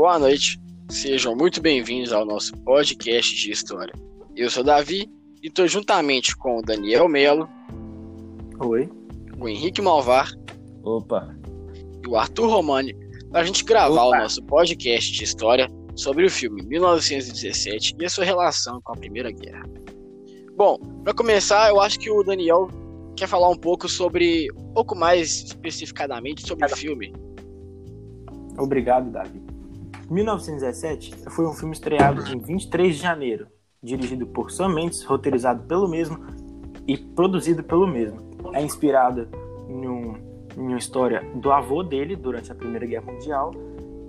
boa noite. Sejam muito bem-vindos ao nosso podcast de história. Eu sou Davi e estou juntamente com o Daniel Melo. Oi. O Henrique Malvar. Opa. E o Arthur Romani para a gente gravar Opa. o nosso podcast de história sobre o filme 1917 e a sua relação com a Primeira Guerra. Bom, para começar, eu acho que o Daniel quer falar um pouco sobre, um pouco mais especificadamente sobre o filme. Obrigado, Davi. 1917 foi um filme estreado em 23 de janeiro, dirigido por Sam Mendes, roteirizado pelo mesmo e produzido pelo mesmo. É inspirado em, um, em uma história do avô dele durante a Primeira Guerra Mundial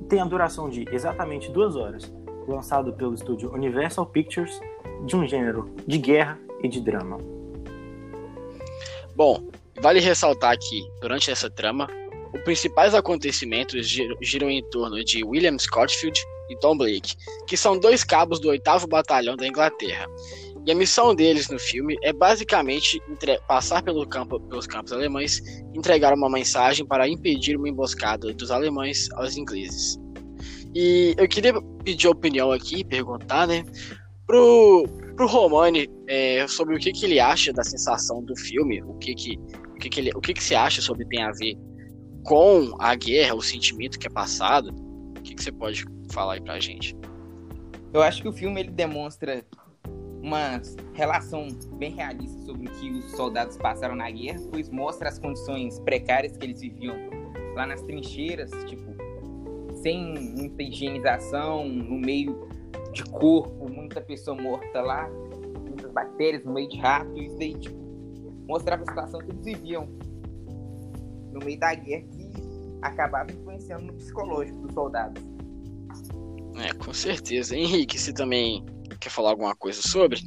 e tem a duração de exatamente duas horas, lançado pelo estúdio Universal Pictures, de um gênero de guerra e de drama. Bom, vale ressaltar que, durante essa trama, os principais acontecimentos giram em torno de William Scottfield e Tom Blake, que são dois cabos do 8 Batalhão da Inglaterra. E a missão deles no filme é basicamente passar pelo campo, pelos campos alemães e entregar uma mensagem para impedir uma emboscada dos alemães aos ingleses. E eu queria pedir opinião aqui, perguntar, né, pro, pro Romani é, sobre o que, que ele acha da sensação do filme, o que que, o que, que, ele, o que, que você acha sobre tem a ver com a guerra, o sentimento que é passado. O que, que você pode falar aí pra gente? Eu acho que o filme ele demonstra uma relação bem realista sobre o que os soldados passaram na guerra, pois mostra as condições precárias que eles viviam lá nas trincheiras, tipo, sem muita higienização, no meio de corpo, muita pessoa morta lá, muitas bactérias no meio de rato, isso daí, tipo, mostrava a situação que eles viviam no meio da guerra que acabava influenciando no psicológico dos soldados. É, com certeza. Henrique, você também quer falar alguma coisa sobre?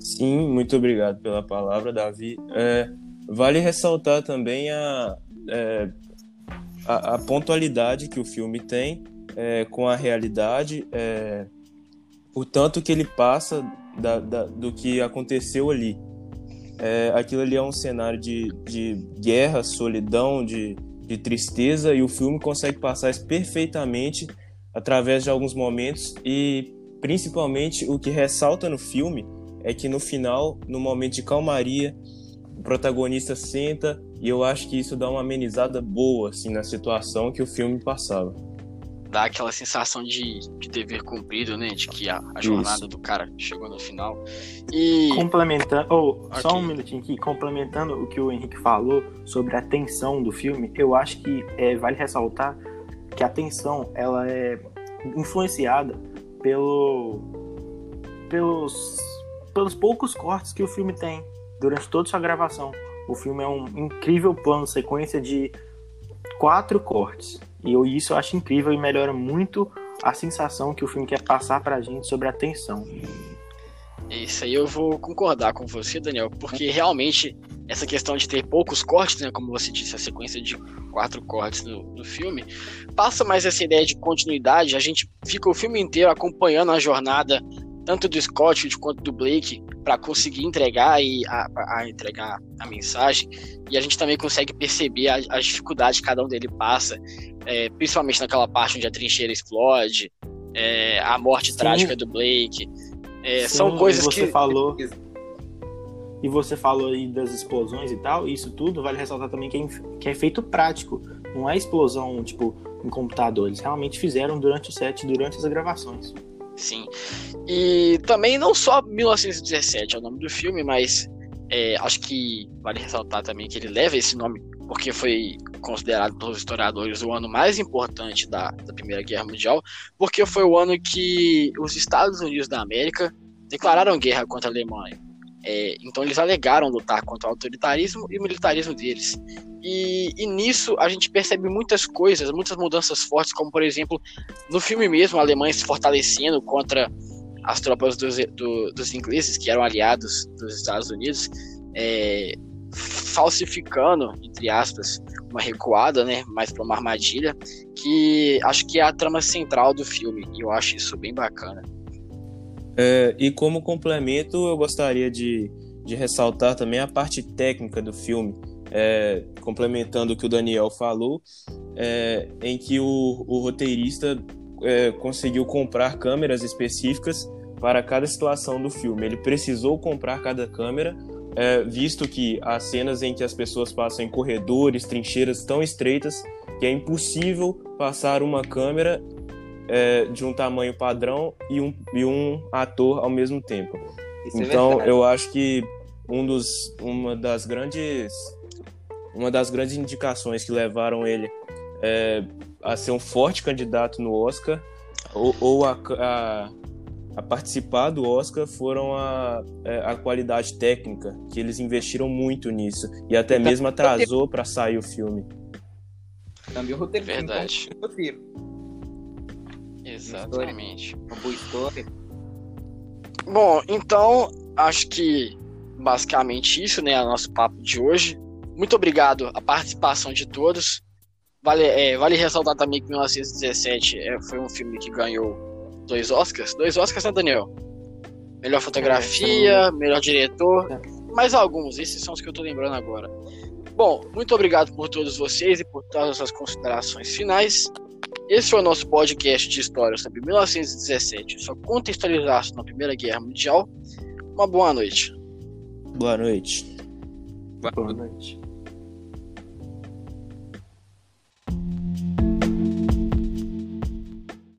Sim, muito obrigado pela palavra, Davi. É, vale ressaltar também a, é, a, a, pontualidade que o filme tem é, com a realidade, é, o tanto que ele passa da, da, do que aconteceu ali. É, aquilo ali é um cenário de, de guerra, solidão, de, de tristeza, e o filme consegue passar isso perfeitamente através de alguns momentos. E principalmente o que ressalta no filme é que no final, no momento de calmaria, o protagonista senta e eu acho que isso dá uma amenizada boa assim na situação que o filme passava dá aquela sensação de, de dever cumprido, né? De que a, a jornada Isso. do cara chegou no final. E. Complementando. Oh, okay. Só um minutinho aqui. Complementando o que o Henrique falou sobre a tensão do filme, eu acho que é, vale ressaltar que a tensão ela é influenciada pelo, pelos, pelos poucos cortes que o filme tem durante toda sua gravação. O filme é um incrível plano sequência de quatro cortes. E eu, isso eu acho incrível e melhora muito a sensação que o filme quer passar pra gente sobre a tensão. Isso aí eu vou concordar com você, Daniel, porque realmente essa questão de ter poucos cortes, né, como você disse, a sequência de quatro cortes no, no filme, passa mais essa ideia de continuidade. A gente fica o filme inteiro acompanhando a jornada tanto do Scott quanto do Blake para conseguir entregar e a, a, entregar a mensagem. E a gente também consegue perceber as dificuldades que cada um dele passa é, principalmente naquela parte onde a trincheira explode é, a morte Sim. trágica do Blake. É, Sim, são coisas você que falou e você falou aí das explosões e tal isso tudo vale ressaltar também que é, que é feito prático não é explosão tipo em computador eles realmente fizeram durante o set durante as gravações Sim. E também não só 1917 é o nome do filme, mas é, acho que vale ressaltar também que ele leva esse nome porque foi considerado pelos historiadores o ano mais importante da, da Primeira Guerra Mundial, porque foi o ano que os Estados Unidos da América declararam guerra contra a Alemanha. É, então eles alegaram lutar contra o autoritarismo e o militarismo deles. E, e, nisso a gente percebe muitas coisas, muitas mudanças fortes, como por exemplo, no filme mesmo, a Alemanha se fortalecendo contra as tropas dos, do, dos ingleses, que eram aliados dos Estados Unidos, é, falsificando, entre aspas, uma recuada, né, mais para uma armadilha, que acho que é a trama central do filme, e eu acho isso bem bacana. É, e como complemento, eu gostaria de, de ressaltar também a parte técnica do filme, é, complementando o que o Daniel falou, é, em que o, o roteirista é, conseguiu comprar câmeras específicas para cada situação do filme. Ele precisou comprar cada câmera, é, visto que há cenas em que as pessoas passam em corredores, trincheiras tão estreitas que é impossível passar uma câmera é, de um tamanho padrão e um, e um ator ao mesmo tempo. Isso é então, é eu acho que um dos, uma das grandes uma das grandes indicações que levaram ele é, a ser um forte candidato no Oscar ou, ou a, a, a, participar do Oscar foram a, é, a qualidade técnica, que eles investiram muito nisso e até então, mesmo atrasou para sair o filme. Também o roteiro. Verdade. roteiro. Exatamente. Uma boa história. Bom, então acho que basicamente isso, né? O nosso papo de hoje. Muito obrigado a participação de todos. Vale, é, vale ressaltar também que 1917 é, foi um filme que ganhou dois Oscars. Dois Oscars, né, Daniel? Melhor fotografia, é, melhor diretor. É. Mais alguns, esses são os que eu tô lembrando agora. Bom, muito obrigado por todos vocês e por todas as considerações finais. Esse foi o nosso podcast de história sobre 1917, só contextualizar na Primeira Guerra Mundial. Uma boa noite. Boa noite. Boa noite.